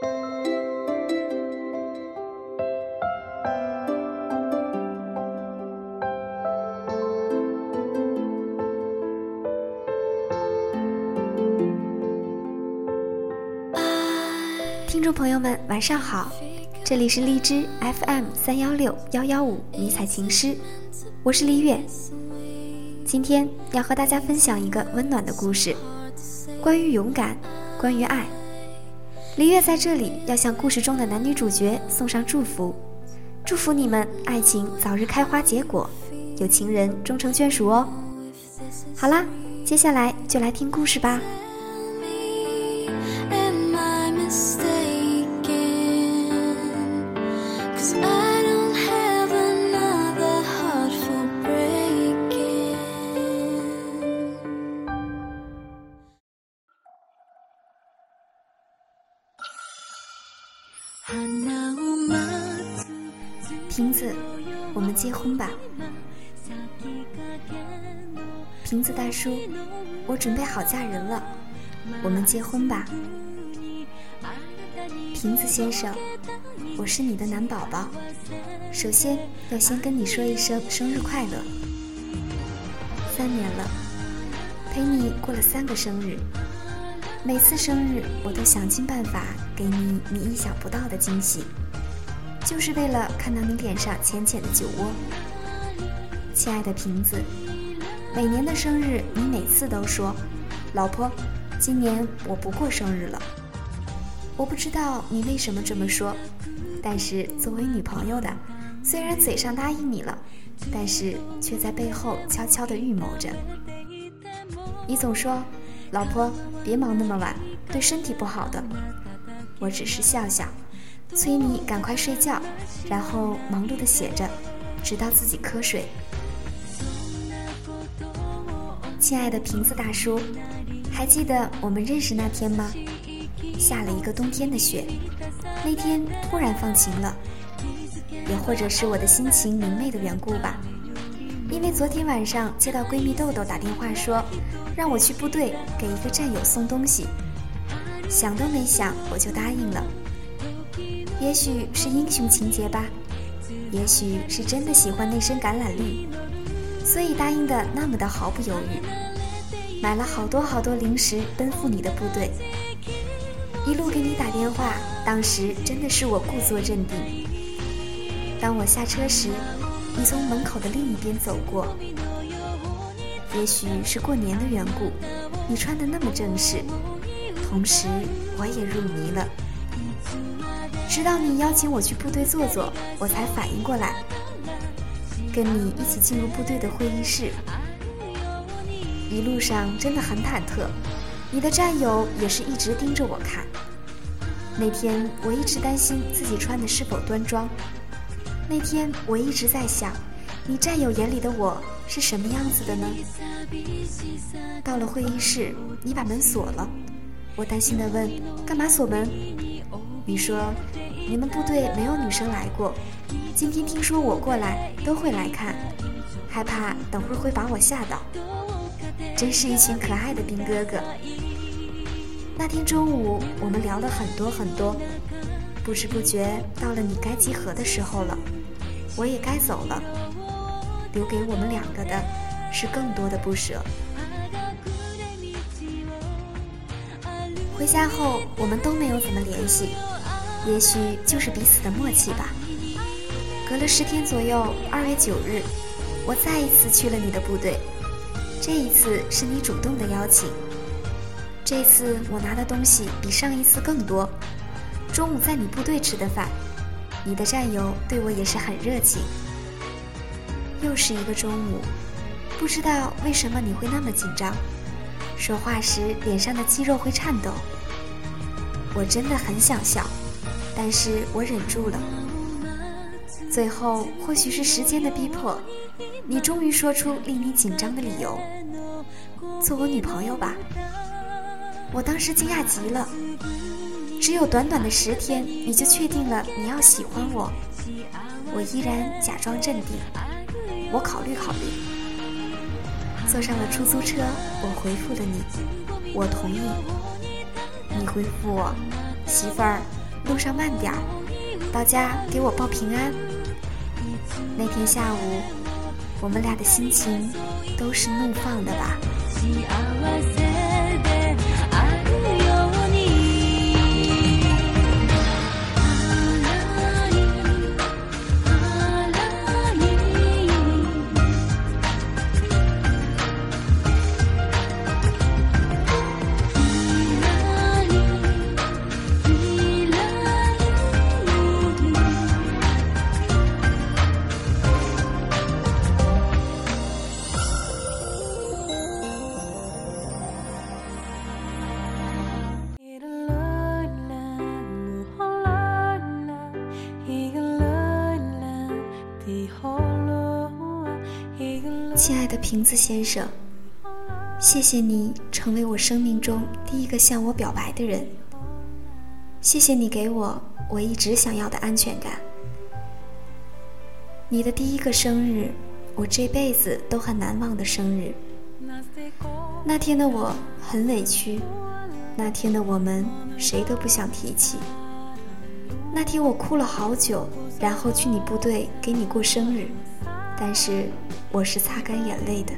听众朋友们，晚上好，这里是荔枝 FM 三幺六幺幺五迷彩情诗，我是李月。今天要和大家分享一个温暖的故事，关于勇敢，关于爱。璃月在这里要向故事中的男女主角送上祝福，祝福你们爱情早日开花结果，有情人终成眷属哦。好啦，接下来就来听故事吧。瓶子，我们结婚吧。瓶子大叔，我准备好嫁人了，我们结婚吧。瓶子先生，我是你的男宝宝，首先要先跟你说一声生日快乐。三年了，陪你过了三个生日，每次生日我都想尽办法给你你意想不到的惊喜。就是为了看到你脸上浅浅的酒窝，亲爱的瓶子。每年的生日，你每次都说：“老婆，今年我不过生日了。”我不知道你为什么这么说，但是作为女朋友的，虽然嘴上答应你了，但是却在背后悄悄地预谋着。你总说：“老婆，别忙那么晚，对身体不好的。”我只是笑笑。催你赶快睡觉，然后忙碌的写着，直到自己瞌睡。亲爱的瓶子大叔，还记得我们认识那天吗？下了一个冬天的雪，那天突然放晴了，也或者是我的心情明媚的缘故吧。因为昨天晚上接到闺蜜豆豆打电话说，让我去部队给一个战友送东西，想都没想我就答应了。也许是英雄情节吧，也许是真的喜欢那身橄榄绿，所以答应的那么的毫不犹豫，买了好多好多零食奔赴你的部队，一路给你打电话，当时真的是我故作镇定。当我下车时，你从门口的另一边走过，也许是过年的缘故，你穿的那么正式，同时我也入迷了。直到你邀请我去部队坐坐，我才反应过来，跟你一起进入部队的会议室。一路上真的很忐忑，你的战友也是一直盯着我看。那天我一直担心自己穿的是否端庄。那天我一直在想，你战友眼里的我是什么样子的呢？到了会议室，你把门锁了，我担心的问：“干嘛锁门？”你说，你们部队没有女生来过，今天听说我过来，都会来看，害怕等会儿会把我吓到。真是一群可爱的兵哥哥。那天中午，我们聊了很多很多，不知不觉到了你该集合的时候了，我也该走了，留给我们两个的是更多的不舍。回家后，我们都没有怎么联系。也许就是彼此的默契吧。隔了十天左右，二月九日，我再一次去了你的部队。这一次是你主动的邀请。这次我拿的东西比上一次更多。中午在你部队吃的饭，你的战友对我也是很热情。又是一个中午，不知道为什么你会那么紧张，说话时脸上的肌肉会颤抖。我真的很想笑。但是我忍住了。最后，或许是时间的逼迫，你终于说出令你紧张的理由：做我女朋友吧。我当时惊讶极了，只有短短的十天，你就确定了你要喜欢我。我依然假装镇定，我考虑考虑。坐上了出租车，我回复了你，我同意。你回复我，媳妇儿。路上慢点儿，到家给我报平安。那天下午，我们俩的心情都是怒放的吧。亲爱的瓶子先生，谢谢你成为我生命中第一个向我表白的人。谢谢你给我我一直想要的安全感。你的第一个生日，我这辈子都很难忘的生日。那天的我很委屈，那天的我们谁都不想提起。那天我哭了好久，然后去你部队给你过生日。但是我是擦干眼泪的。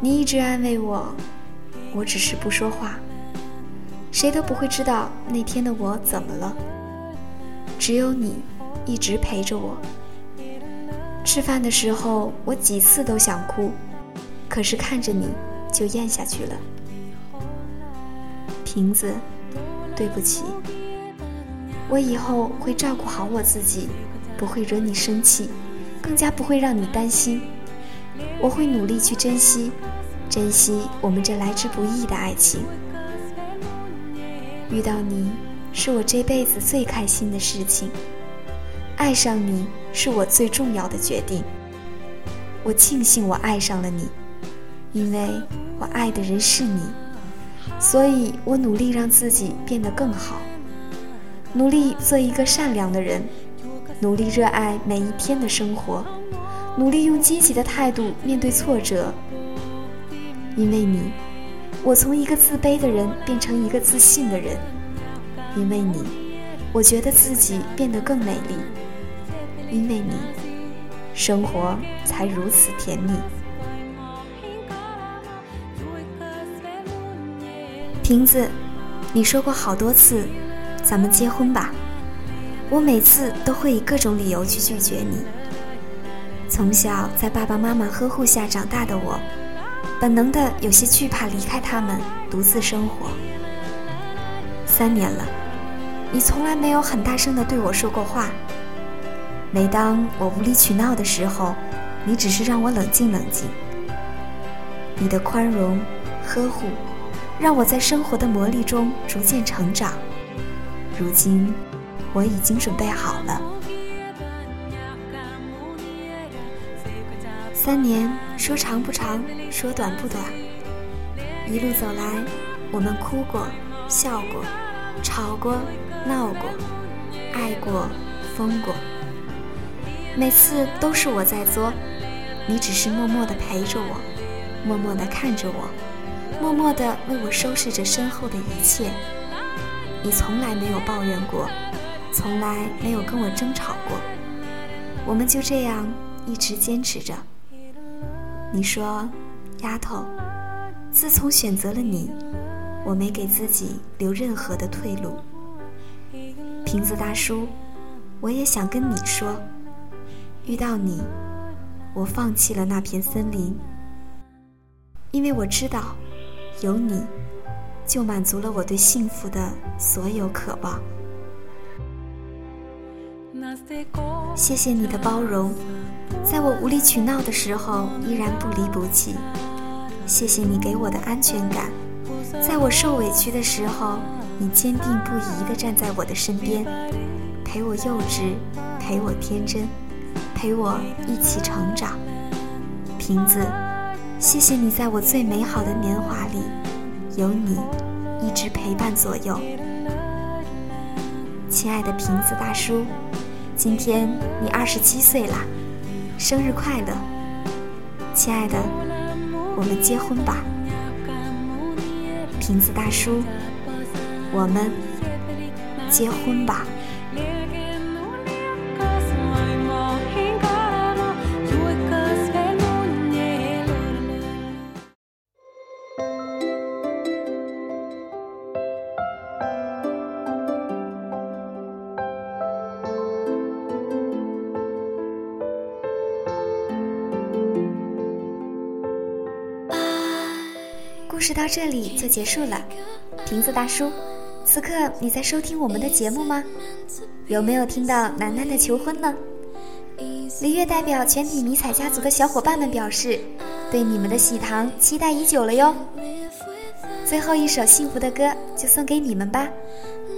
你一直安慰我，我只是不说话。谁都不会知道那天的我怎么了。只有你一直陪着我。吃饭的时候，我几次都想哭，可是看着你就咽下去了。瓶子，对不起。我以后会照顾好我自己，不会惹你生气。更加不会让你担心，我会努力去珍惜，珍惜我们这来之不易的爱情。遇到你是我这辈子最开心的事情，爱上你是我最重要的决定。我庆幸我爱上了你，因为我爱的人是你，所以我努力让自己变得更好，努力做一个善良的人。努力热爱每一天的生活，努力用积极的态度面对挫折。因为你，我从一个自卑的人变成一个自信的人；因为你，我觉得自己变得更美丽；因为你，生活才如此甜蜜。瓶子，你说过好多次，咱们结婚吧。我每次都会以各种理由去拒绝你。从小在爸爸妈妈呵护下长大的我，本能的有些惧怕离开他们独自生活。三年了，你从来没有很大声的对我说过话。每当我无理取闹的时候，你只是让我冷静冷静。你的宽容、呵护，让我在生活的磨砺中逐渐成长。如今。我已经准备好了。三年，说长不长，说短不短。一路走来，我们哭过，笑过，吵过，闹过，爱过，疯过。每次都是我在作，你只是默默的陪着我，默默的看着我，默默的为我收拾着身后的一切。你从来没有抱怨过。从来没有跟我争吵过，我们就这样一直坚持着。你说，丫头，自从选择了你，我没给自己留任何的退路。瓶子大叔，我也想跟你说，遇到你，我放弃了那片森林，因为我知道，有你，就满足了我对幸福的所有渴望。谢谢你的包容，在我无理取闹的时候依然不离不弃。谢谢你给我的安全感，在我受委屈的时候，你坚定不移地站在我的身边，陪我幼稚，陪我天真，陪我一起成长。瓶子，谢谢你在我最美好的年华里，有你一直陪伴左右。亲爱的瓶子大叔。今天你二十七岁啦，生日快乐，亲爱的，我们结婚吧，瓶子大叔，我们结婚吧。故事到这里就结束了，瓶子大叔，此刻你在收听我们的节目吗？有没有听到楠楠的求婚呢？李月代表全体迷彩家族的小伙伴们表示，对你们的喜糖期待已久了哟。最后一首幸福的歌就送给你们吧，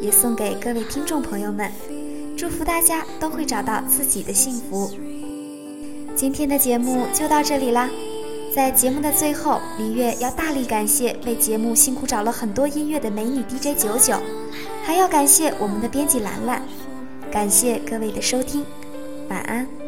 也送给各位听众朋友们，祝福大家都会找到自己的幸福。今天的节目就到这里啦。在节目的最后，李月要大力感谢为节目辛苦找了很多音乐的美女 DJ 九九，还要感谢我们的编辑兰兰，感谢各位的收听，晚安。